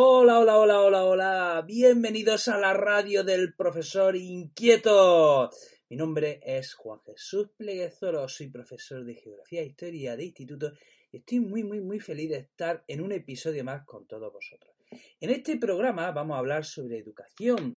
Hola, hola, hola, hola, hola. Bienvenidos a la radio del profesor inquieto. Mi nombre es Juan Jesús Pleguezoro, soy profesor de Geografía e Historia de Instituto y estoy muy, muy, muy feliz de estar en un episodio más con todos vosotros. En este programa vamos a hablar sobre educación.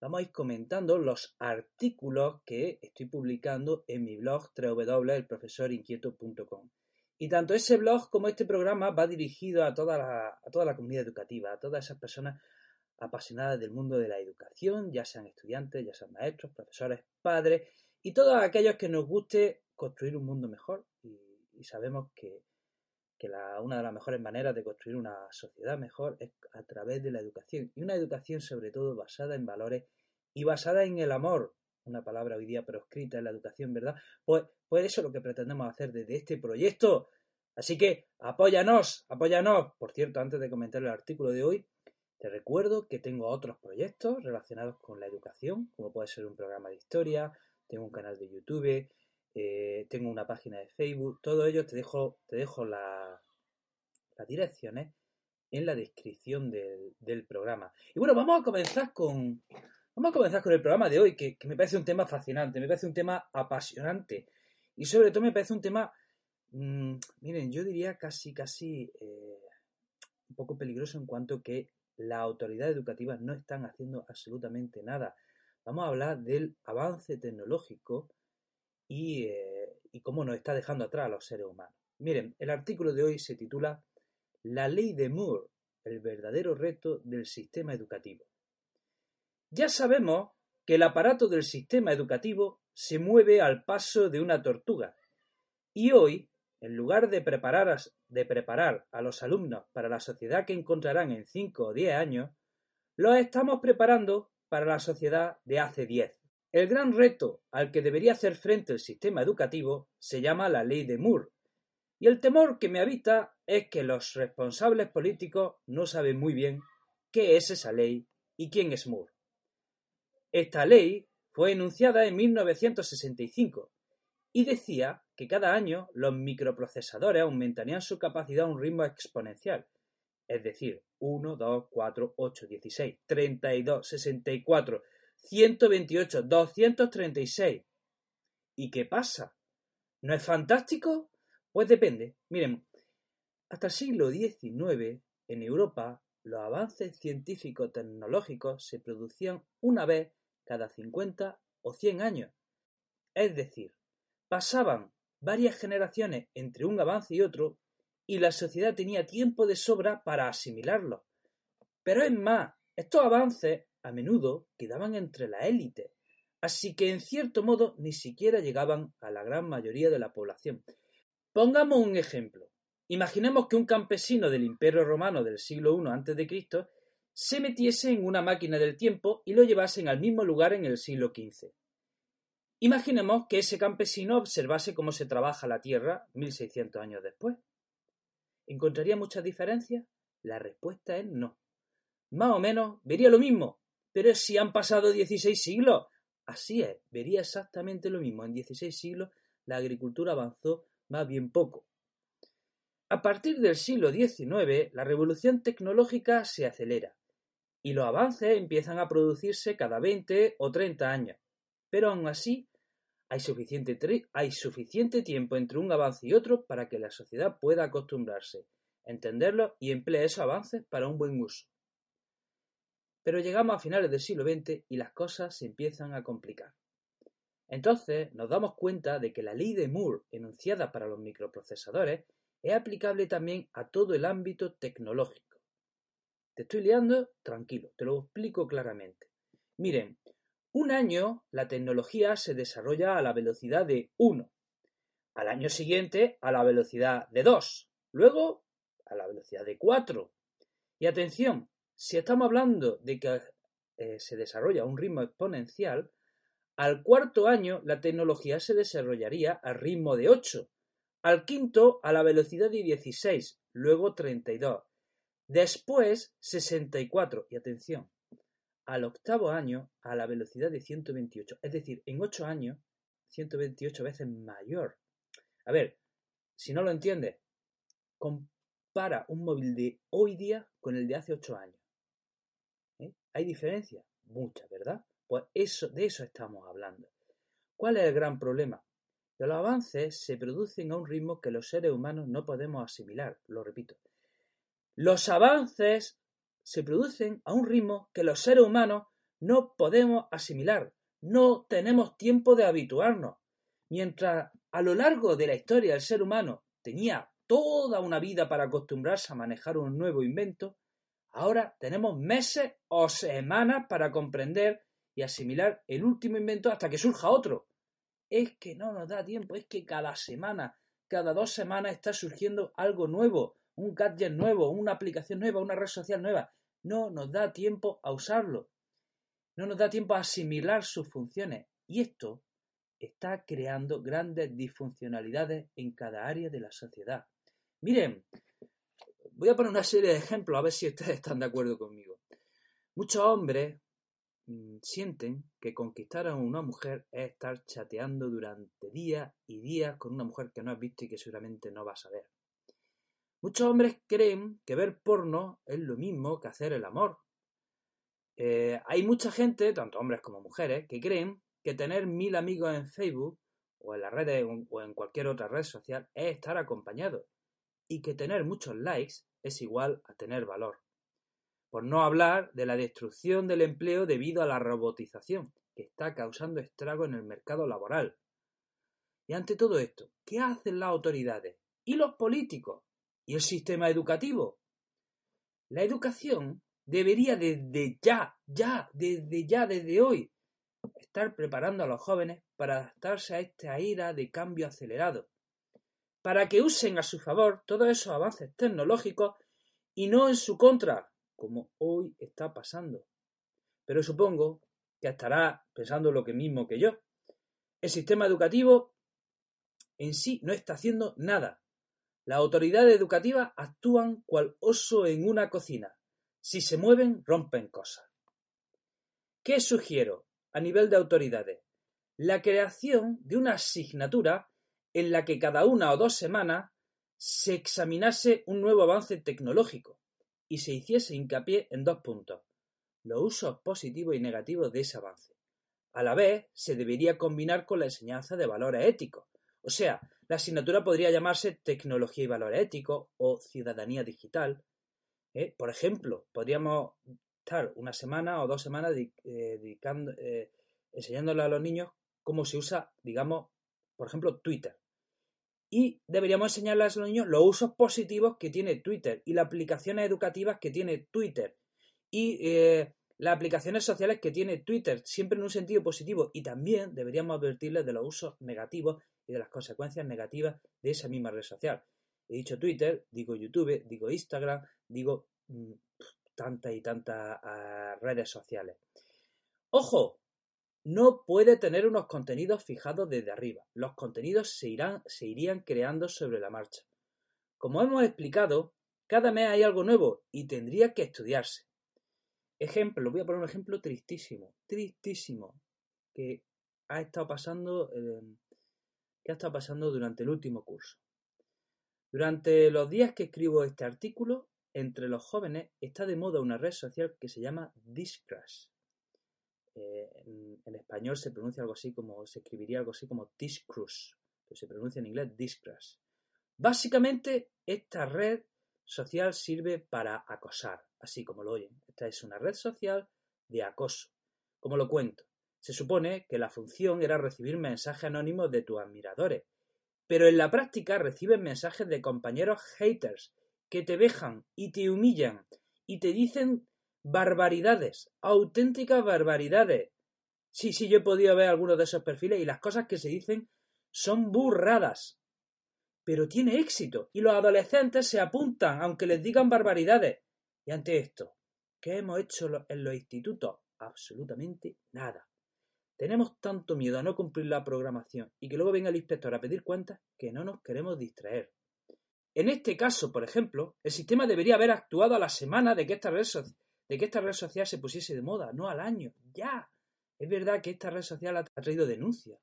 Vamos a ir comentando los artículos que estoy publicando en mi blog www.elprofesorinquieto.com. Y tanto ese blog como este programa va dirigido a toda, la, a toda la comunidad educativa, a todas esas personas apasionadas del mundo de la educación, ya sean estudiantes, ya sean maestros, profesores, padres y todos aquellos que nos guste construir un mundo mejor. Y, y sabemos que, que la, una de las mejores maneras de construir una sociedad mejor es a través de la educación. Y una educación sobre todo basada en valores y basada en el amor, una palabra hoy día proscrita en la educación, ¿verdad? Pues, pues eso es lo que pretendemos hacer desde este proyecto. Así que apóyanos, apóyanos. Por cierto, antes de comentar el artículo de hoy, te recuerdo que tengo otros proyectos relacionados con la educación, como puede ser un programa de historia, tengo un canal de YouTube, eh, tengo una página de Facebook, todo ello te dejo, te dejo la, las direcciones en la descripción del programa. Y bueno, vamos a comenzar con, Vamos a comenzar con el programa de hoy, que, me parece un tema fascinante, me parece un tema apasionante y sobre todo me parece un tema, mmm, miren, yo diría casi, casi eh, un poco peligroso en cuanto que las autoridades educativas no están haciendo absolutamente nada. Vamos a hablar del avance tecnológico y, eh, y cómo nos está dejando atrás a los seres humanos. Miren, el artículo de hoy se titula La ley de Moore, el verdadero reto del sistema educativo. Ya sabemos que el aparato del sistema educativo se mueve al paso de una tortuga. Y hoy, en lugar de preparar, a, los alumnos para la sociedad que encontrarán en 5 o 10 años, los estamos preparando para la sociedad de hace 10. El gran reto al que debería hacer frente el sistema educativo se llama la ley de Moore. Y el temor que me habita es que los responsables políticos no saben muy bien qué es esa ley y quién es Moore. Esta ley fue enunciada en 1965 y decía que cada año los microprocesadores aumentarían su capacidad a un ritmo exponencial, es decir, 1, 2, 4, 8, 16, 32, 64, 128, 236. ¿Y qué pasa? ¿No es fantástico? Pues depende. Miren, hasta el siglo XIX, en Europa, los avances científico-tecnológicos se producían una vez cada 50 o 100 años. Es decir, pasaban varias generaciones entre un avance y otro y la sociedad tenía tiempo de sobra para asimilarlo. Pero es más, estos avances a menudo quedaban entre la élite, así que en cierto modo ni siquiera llegaban a la gran mayoría de la población. Pongamos un ejemplo. Imaginemos que un campesino del Imperio Romano del siglo I a.C se metiese en una máquina del tiempo y lo llevasen al mismo lugar en el siglo XV. Imaginemos que ese campesino observase cómo se trabaja la tierra 1600 años después. ¿Encontraría muchas diferencias? La respuesta es no. Más o menos vería lo mismo, pero si han pasado 16 siglos. Así es, vería exactamente lo mismo. En 16 siglos la agricultura avanzó más bien poco. A partir del siglo XIX, la revolución tecnológica se acelera y los avances empiezan a producirse cada 20 o 30 años. Pero aún así, hay suficiente, tiempo entre un avance y otro para que la sociedad pueda acostumbrarse, entenderlo y emplee esos avances para un buen uso. Pero llegamos a finales del siglo XX y las cosas se empiezan a complicar. Entonces nos damos cuenta de que la ley de Moore enunciada para los microprocesadores es aplicable también a todo el ámbito tecnológico. ¿Te estoy liando? Tranquilo, te lo explico claramente. Miren, un año la tecnología se desarrolla a la velocidad de 1. al año siguiente a la velocidad de 2, luego a la velocidad de 4. Y atención, si estamos hablando de que eh, se desarrolla a un ritmo exponencial, al cuarto año la tecnología se desarrollaría al ritmo de 8, al quinto a la velocidad de 16, luego 32, después 64 y atención, al octavo año a la velocidad de 128, es decir, en 8 años 128 veces mayor. A ver, si no lo entiendes, compara un móvil de hoy día con el de hace 8 años. ¿Eh? ¿Hay diferencia? Mucha, ¿verdad? Pues eso, de eso estamos hablando. ¿Cuál es el gran problema? Los avances se producen a un ritmo que los seres humanos no podemos asimilar, lo repito. Los avances se producen a un ritmo que los seres humanos no podemos asimilar, no tenemos tiempo de habituarnos. Mientras a lo largo de la historia el ser humano tenía toda una vida para acostumbrarse a manejar un nuevo invento, ahora tenemos meses o semanas para comprender y asimilar el último invento hasta que surja otro. Es que no nos da tiempo, es que cada semana, cada dos semanas está surgiendo algo nuevo, un gadget nuevo, una aplicación nueva, una red social nueva. No nos da tiempo a usarlo. No nos da tiempo a asimilar sus funciones. Y esto está creando grandes disfuncionalidades en cada área de la sociedad. Miren, voy a poner una serie de ejemplos a ver si ustedes están de acuerdo conmigo. Muchos hombres sienten que conquistar a una mujer es estar chateando durante días y días con una mujer que no has visto y que seguramente no vas a ver. Muchos hombres creen que ver porno es lo mismo que hacer el amor. Eh, hay mucha gente, tanto hombres como mujeres, que creen que tener mil amigos en Facebook o en las redes o en cualquier otra red social es estar acompañado y que tener muchos likes es igual a tener valor por no hablar de la destrucción del empleo debido a la robotización, que está causando estrago en el mercado laboral. Y ante todo esto, ¿qué hacen las autoridades? ¿Y los políticos? ¿Y el sistema educativo? La educación debería desde ya, ya, desde ya, desde hoy, estar preparando a los jóvenes para adaptarse a esta ira de cambio acelerado, para que usen a su favor todos esos avances tecnológicos y no en su contra, como hoy está pasando. Pero supongo que estará pensando lo que mismo que yo. El sistema educativo en sí no está haciendo nada. Las autoridades educativas actúan cual oso en una cocina. Si se mueven, rompen cosas. ¿Qué sugiero a nivel de autoridades? La creación de una asignatura en la que cada una o dos semanas se examinase un nuevo avance tecnológico y se hiciese hincapié en dos puntos: los usos positivos y negativos de ese avance. A la vez, se debería combinar con la enseñanza de valores éticos. O sea, la asignatura podría llamarse Tecnología y Valores Éticos o Ciudadanía Digital. ¿eh? Por ejemplo, podríamos estar una semana o dos semanas eh, dedicando, eh, enseñándole a los niños cómo se usa, digamos, por ejemplo, Twitter. Y deberíamos enseñarles a los niños los usos positivos que tiene Twitter y las aplicaciones educativas que tiene Twitter y eh, las aplicaciones sociales que tiene Twitter, siempre en un sentido positivo. Y también deberíamos advertirles de los usos negativos y de las consecuencias negativas de esa misma red social. He dicho Twitter, digo YouTube, digo Instagram, digo mm, tantas y tantas ah, redes sociales. Ojo, no puede tener unos contenidos fijados desde arriba. Los contenidos se, irán, se irían creando sobre la marcha. Como hemos explicado, cada mes hay algo nuevo y tendría que estudiarse. Ejemplo, voy a poner un ejemplo tristísimo, tristísimo, que ha estado pasando, eh, que ha estado pasando durante el último curso. Durante los días que escribo este artículo, entre los jóvenes está de moda una red social que se llama Discrash. Eh, en, español se pronuncia algo así como, se escribiría algo así como Discrush, pero se pronuncia en inglés Discrush. Básicamente, esta red social sirve para acosar, así como lo oyen. Esta es una red social de acoso. Como lo cuento, se supone que la función era recibir mensajes anónimos de tus admiradores, pero en la práctica reciben mensajes de compañeros haters que te vejan y te humillan y te dicen barbaridades, auténticas barbaridades. Sí, sí, yo he podido ver algunos de esos perfiles y las cosas que se dicen son burradas, pero tiene éxito y los adolescentes se apuntan aunque les digan barbaridades. Y ante esto, ¿qué hemos hecho en los institutos? Absolutamente nada. Tenemos tanto miedo a no cumplir la programación y que luego venga el inspector a pedir cuentas que no nos queremos distraer. En este caso, por ejemplo, el sistema debería haber actuado a la semana de que esta red, de que esta red social se pusiese de moda, no al año. Ya. Es verdad que esta red social ha traído denuncias.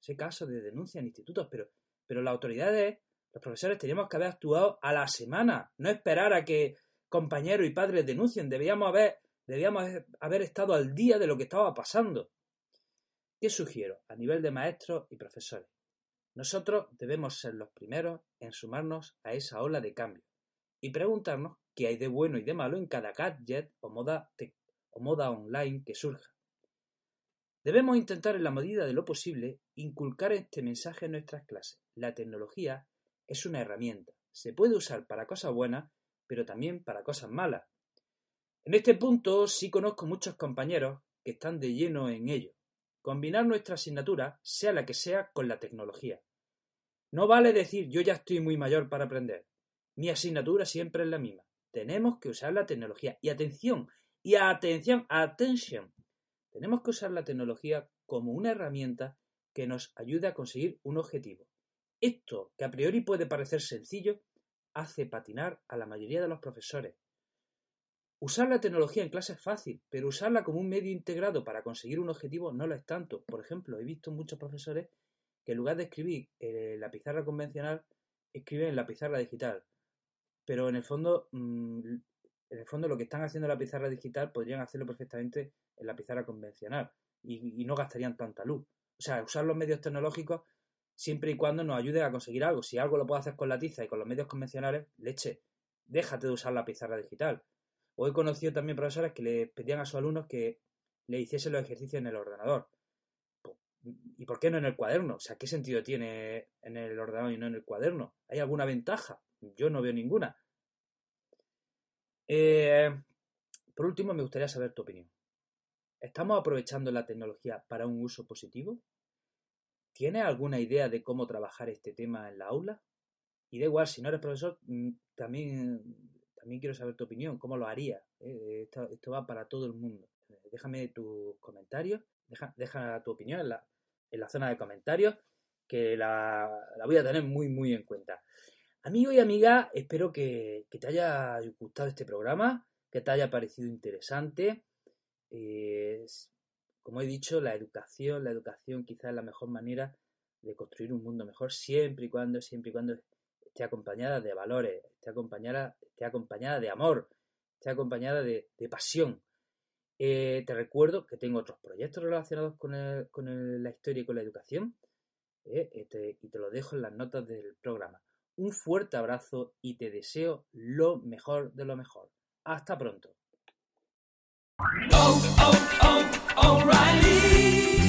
Ese caso de denuncia en institutos, pero, pero las autoridades, los profesores, teníamos que haber actuado a la semana, no esperar a que compañeros y padres denuncien. Debíamos haber, debíamos haber estado al día de lo que estaba pasando. ¿Qué sugiero a nivel de maestros y profesores? Nosotros debemos ser los primeros en sumarnos a esa ola de cambio y preguntarnos hay de bueno y de malo en cada gadget o moda, o moda online que surja. Debemos intentar en la medida de lo posible inculcar este mensaje en nuestras clases. La tecnología es una herramienta. Se puede usar para cosas buenas, pero también para cosas malas. En este punto sí conozco muchos compañeros que están de lleno en ello. Combinar nuestra asignatura, sea la que sea, con la tecnología. No vale decir yo ya estoy muy mayor para aprender. Mi asignatura siempre es la misma. Tenemos que usar la tecnología. Y atención, y atención, atención. Tenemos que usar la tecnología como una herramienta que nos ayude a conseguir un objetivo. Esto, que a priori puede parecer sencillo, hace patinar a la mayoría de los profesores, Usar la tecnología en clase es fácil, pero usarla como un medio integrado para conseguir un objetivo no lo es tanto. Por ejemplo, he visto muchos profesores que en lugar de escribir en la pizarra convencional, escriben en la pizarra digital. Pero en el fondo, mm, en el fondo lo que están haciendo en la pizarra digital podrían hacerlo perfectamente en la pizarra convencional y, no gastarían tanta luz. O sea, usar los medios tecnológicos siempre y cuando nos ayuden a conseguir algo. Si algo lo puedo hacer con la tiza y con los medios convencionales, leche, déjate de usar la pizarra digital. O he conocido también profesores que le pedían a sus alumnos que le hiciesen los ejercicios en el ordenador. ¿Y por qué no en el cuaderno? O sea, ¿qué sentido tiene en el ordenador y no en el cuaderno? ¿Hay alguna ventaja? Yo no veo ninguna. Eh, por último, me gustaría saber tu opinión. ¿Estamos aprovechando la tecnología para un uso positivo? ¿Tienes alguna idea de cómo trabajar este tema en la aula? Y da igual, si no eres profesor, mm, también también quiero saber tu opinión, cómo lo haría. Eh, esto, va para todo el mundo. Déjame tus comentarios, deja, tu opinión en la, en la, zona de comentarios, que la, voy a tener muy, muy en cuenta. Amigo y amiga, espero que, te haya gustado este programa, que te haya parecido interesante. como he dicho, la educación, la educación quizás es la mejor manera de construir un mundo mejor siempre y cuando, siempre y cuando esté acompañada de valores, esté acompañada, esté acompañada de amor, esté acompañada de, pasión. Eh, te recuerdo que tengo otros proyectos relacionados con, la historia y con la educación eh, este, y te lo dejo en las notas del programa. Un fuerte abrazo y te deseo lo mejor de lo mejor. Hasta pronto. Oh, oh, oh,